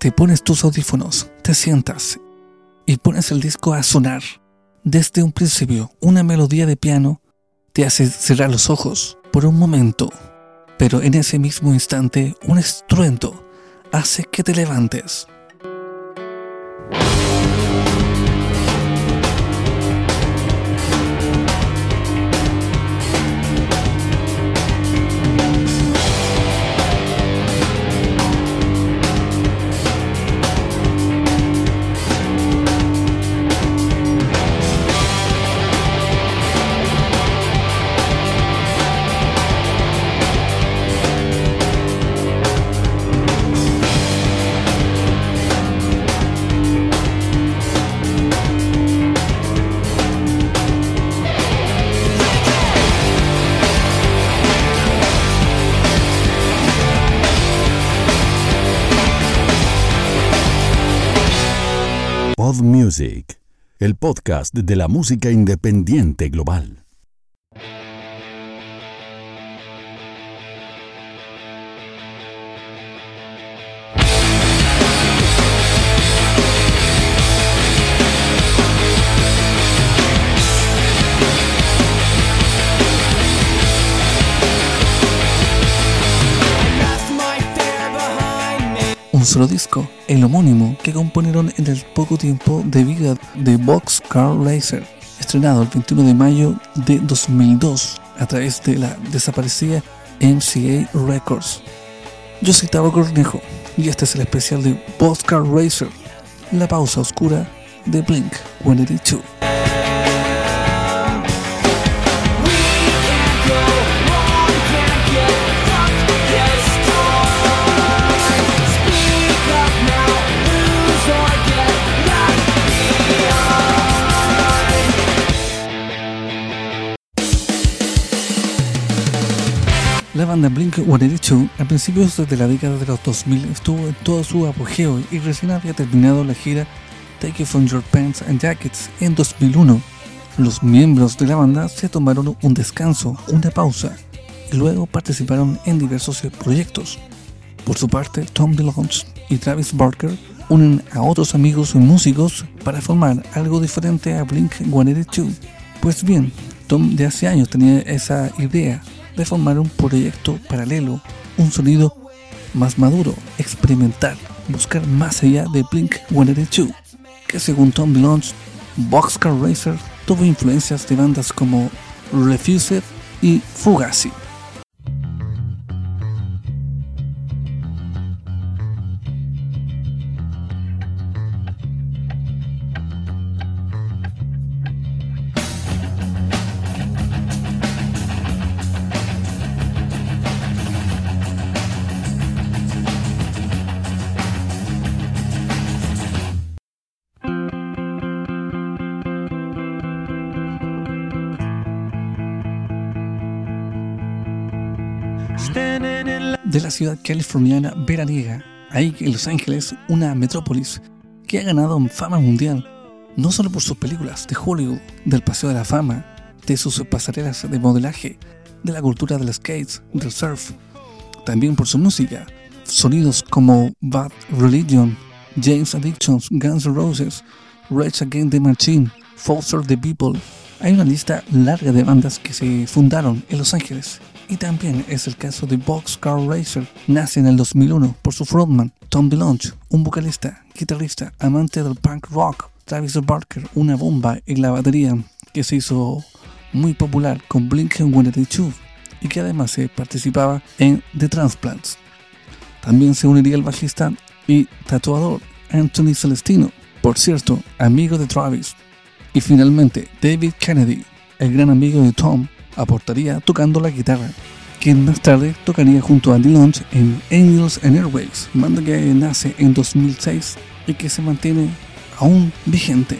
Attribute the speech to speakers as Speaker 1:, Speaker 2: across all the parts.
Speaker 1: Te pones tus audífonos, te sientas y pones el disco a sonar. Desde un principio, una melodía de piano te hace cerrar los ojos por un momento, pero en ese mismo instante un estruendo hace que te levantes.
Speaker 2: El podcast de la música independiente global.
Speaker 1: Solo disco, el homónimo que componieron en el poco tiempo de vida de Boxcar Racer, estrenado el 21 de mayo de 2002 a través de la desaparecida MCA Records. Yo soy Tavo Cornejo y este es el especial de Boxcar Racer, la pausa oscura de Blink 182. Banda Blink-182 a principios de la década de los 2000 estuvo en todo su apogeo y recién había terminado la gira Take It From Your Pants and Jackets en 2001. Los miembros de la banda se tomaron un descanso, una pausa, y luego participaron en diversos proyectos. Por su parte, Tom DeLonge y Travis Barker unen a otros amigos músicos para formar algo diferente a Blink-182. Pues bien, Tom de hace años tenía esa idea formar un proyecto paralelo, un sonido más maduro, experimental, buscar más allá de Blink 182, que según Tom DeLonge, Boxcar Racer tuvo influencias de bandas como Refused y Fugazi. De la ciudad californiana veraniega, ahí en Los Ángeles, una metrópolis que ha ganado fama mundial, no solo por sus películas de Hollywood, del Paseo de la Fama, de sus pasarelas de modelaje, de la cultura del skate, del surf, también por su música, sonidos como Bad Religion, James Addictions, Guns N' Roses, Rage Against the Machine, Foster the People. Hay una lista larga de bandas que se fundaron en Los Ángeles y también es el caso de Boxcar Racer. Nace en el 2001 por su frontman Tom DeLonge, un vocalista, guitarrista, amante del punk rock. Travis Barker, una bomba en la batería que se hizo muy popular con Blink-182 y que además se participaba en The Transplants. También se uniría el bajista y tatuador Anthony Celestino, por cierto, amigo de Travis. Y finalmente, David Kennedy, el gran amigo de Tom, aportaría tocando la guitarra, quien más tarde tocaría junto a Dylan en Angels and Airways, banda que nace en 2006 y que se mantiene aún vigente.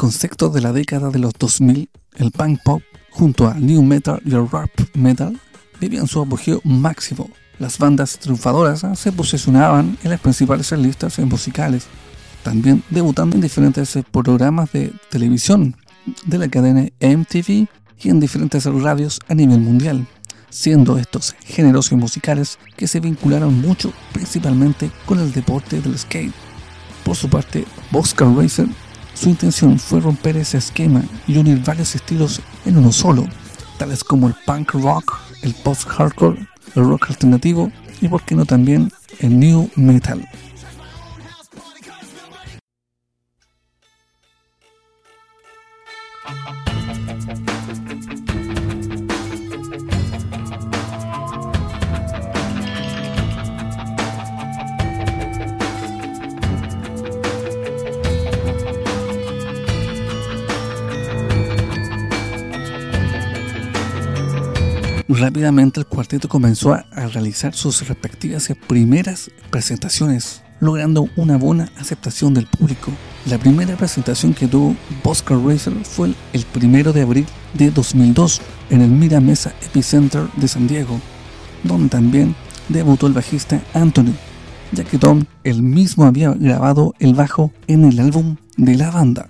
Speaker 1: Concepto de la década de los 2000, el punk pop junto a new metal y el rap metal vivían su apogeo máximo. Las bandas triunfadoras se posicionaban en las principales listas musicales, también debutando en diferentes programas de televisión de la cadena MTV y en diferentes radios a nivel mundial, siendo estos géneros musicales que se vincularon mucho principalmente con el deporte del skate. Por su parte, Boxcar Racer, su intención fue romper ese esquema y unir varios estilos en uno solo, tales como el punk rock, el post-hardcore, el rock alternativo y por qué no también el new metal. Rápidamente el cuarteto comenzó a, realizar sus respectivas primeras presentaciones, logrando una buena aceptación del público. La primera presentación que tuvo Oscar Racer fue el, primero de abril de 2002 en el Mira Mesa Epicenter de San Diego, donde también debutó el bajista Anthony, ya que Tom él mismo había grabado el bajo en el álbum de la banda.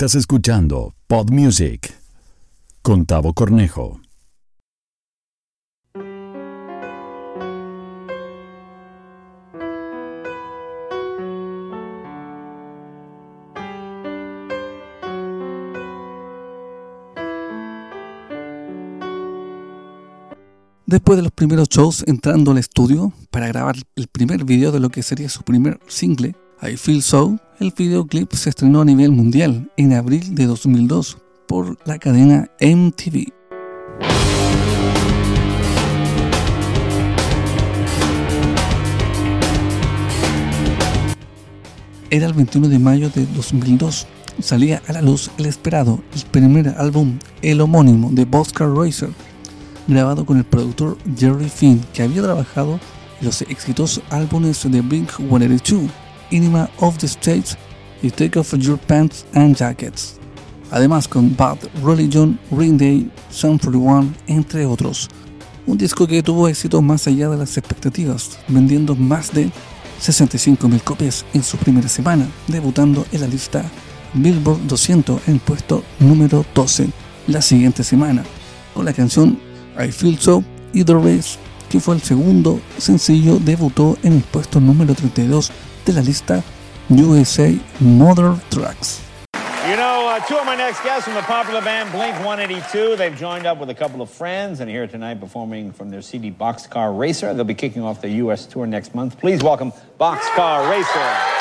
Speaker 2: Estás escuchando Pod Music con Tavo Cornejo.
Speaker 1: Después de los primeros shows entrando al estudio para grabar el primer video de lo que sería su primer single, I Feel So, el videoclip se estrenó a nivel mundial en abril de 2002 por la cadena MTV. Era el 21 de mayo de 2002. Salía a la luz el esperado, el primer álbum, el homónimo de Oscar Racer, grabado con el productor Jerry Finn, que había trabajado en los exitosos álbumes de Blink-182 Inima of the States y Take Off Your Pants and Jackets. Además con Bad Religion, Ring Day, Sun 41, entre otros. Un disco que tuvo éxito más allá de las expectativas, vendiendo más de 65.000 copias en su primera semana, debutando en la lista Billboard 200 en puesto número 12. la siguiente semana, con la canción I Feel So Either Race, que fue el segundo sencillo, debutó en el puesto número 32 de la lista USA Mother Tracks.
Speaker 3: You know, uh, two of my next guests from the popular band Blink 182. They've joined up with a couple of friends and here tonight performing from their CD Boxcar Racer. They'll be kicking off their U.S. tour next month. Please welcome Boxcar Racer.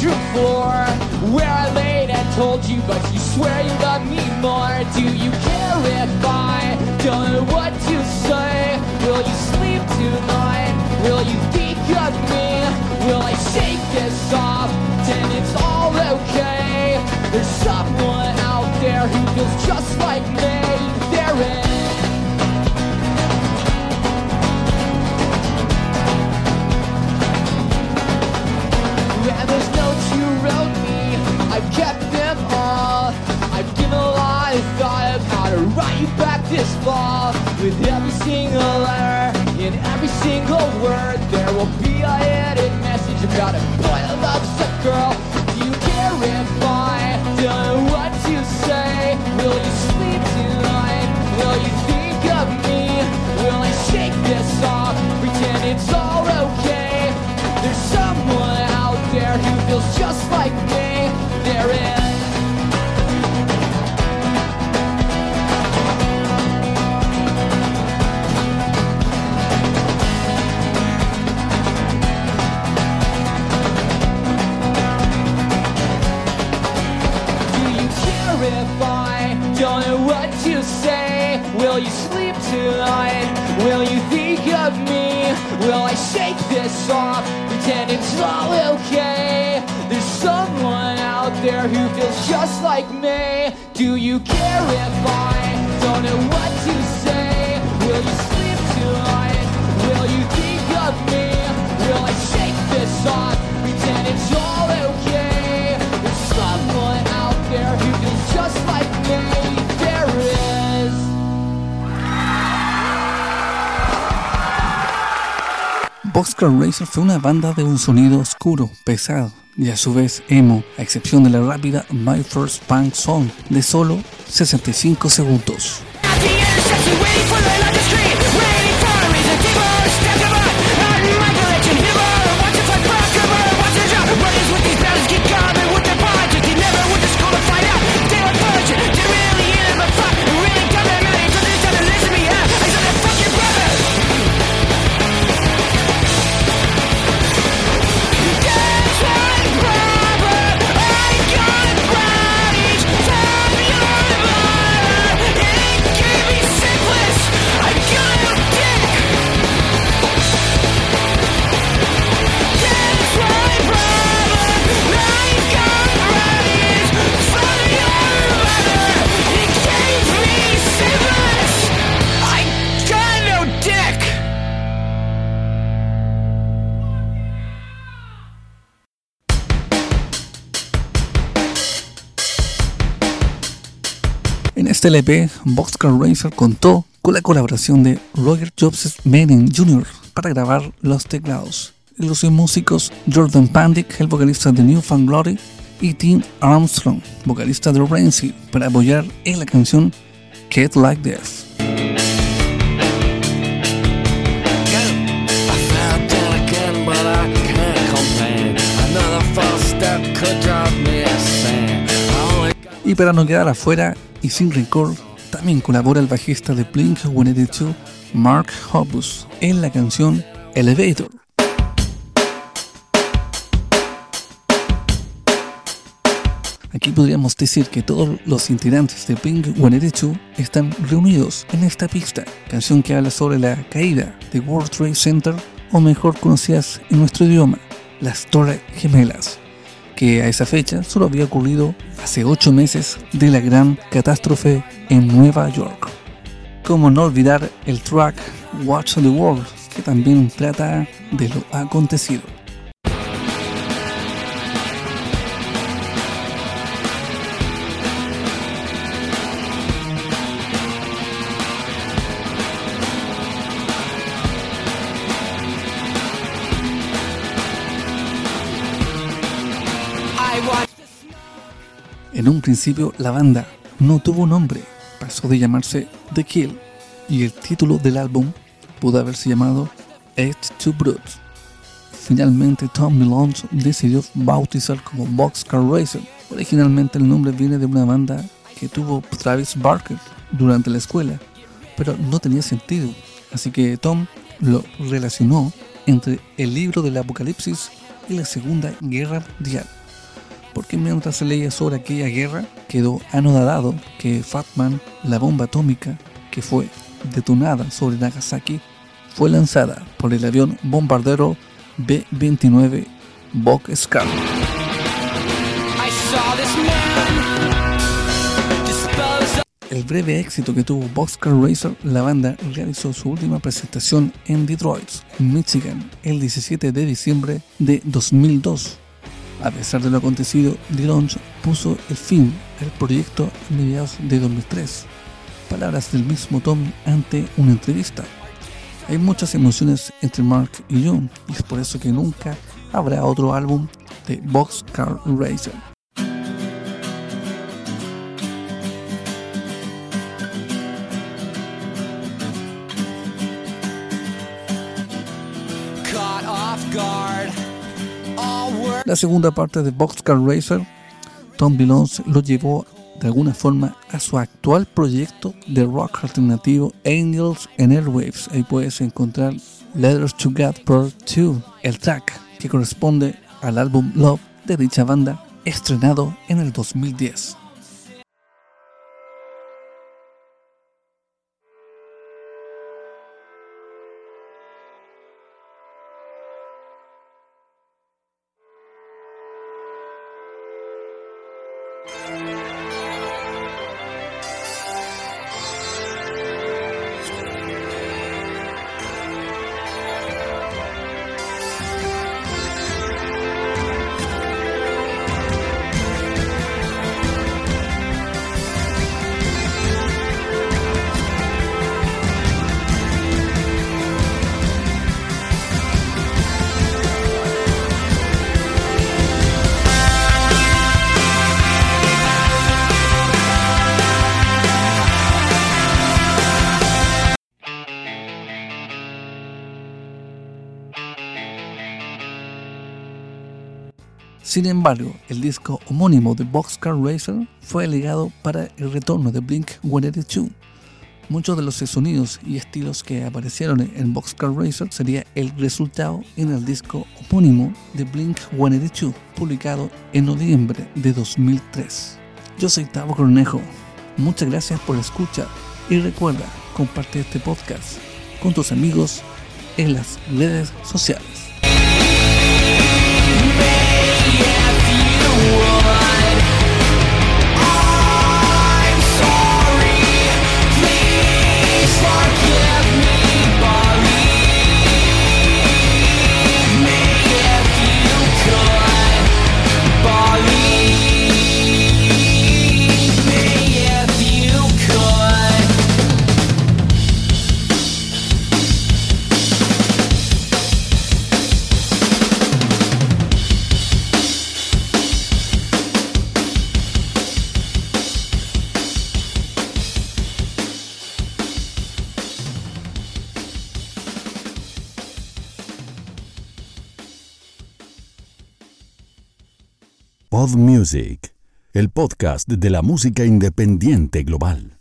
Speaker 3: bedroom floor Where I laid and told you But you swear you love me more Do you care if I don't know what to say? Will you sleep tonight? Will you think of me? Will I shake this off? Then it's all okay There's someone out there who feels just like me single word. There will be a hidden message. About it
Speaker 1: Boxcar Racer fue una banda de un sonido oscuro, pesado y a su vez emo, a excepción de la rápida My First Punk Song de solo 65 segundos. Este LP, Boxcar Racer contó con la colaboración de Roger Jobs Manning Jr. para grabar los teclados. Los músicos Jordan Pandick, el vocalista de New Found Glory, y Tim Armstrong, vocalista de Rancid, para apoyar en la canción Get Like This. Y para no quedar afuera y sin rencor, también colabora el bajista de Blink-182, Mark Hoppus, en la canción Elevator. Aquí podríamos decir que todos los integrantes de Pink Guanerechu están reunidos en esta pista, canción que habla sobre la caída de World Trade Center, o mejor conocidas en nuestro idioma, las Torres Gemelas que a esa fecha solo había ocurrido hace 8 meses de la gran catástrofe en Nueva York. Como no olvidar el track Watch the World, que también trata de lo acontecido. En un principio la banda no tuvo nombre, pasó de llamarse The Kill y el título del álbum pudo haberse llamado Edge to Brute. Finalmente Tom Milone decidió bautizar como Boxcar Racer. Originalmente el nombre viene de una banda que tuvo Travis Barker durante la escuela, pero no tenía sentido, así que Tom lo relacionó entre el libro del Apocalipsis y la Segunda Guerra Mundial porque mientras se leía sobre aquella guerra quedó anodado que Fatman, la bomba atómica que fue detonada sobre Nagasaki, fue lanzada por el avión bombardero B-29 Bockscar. El breve éxito que tuvo Boxcar Racer, la banda realizó su última presentación en Detroit, Michigan, el 17 de diciembre de 2002 a pesar de lo acontecido, DeLonge puso el fin al proyecto a mediados de 2003. Palabras del mismo Tom ante una entrevista. Hay muchas emociones entre Mark y John y es por eso que nunca habrá otro álbum de Boxcar Racer. La segunda parte de Boxcar Racer, Tom Bilons lo llevó de alguna forma a su actual proyecto de rock alternativo Angels and Airwaves. Ahí puedes encontrar Letters to God Part 2, el track que corresponde al álbum Love de dicha banda, estrenado en el 2010. Sin embargo, el disco homónimo de Boxcar Racer fue legado para el retorno de Blink-182. Muchos de los sonidos y estilos que aparecieron en Boxcar Racer sería el resultado en el disco homónimo de Blink-182, publicado en noviembre de 2003. Yo soy Tavo Cornejo. Muchas gracias por escuchar y recuerda, comparte este podcast con tus amigos en las redes sociales.
Speaker 2: Pod Music, el podcast de la música independiente global.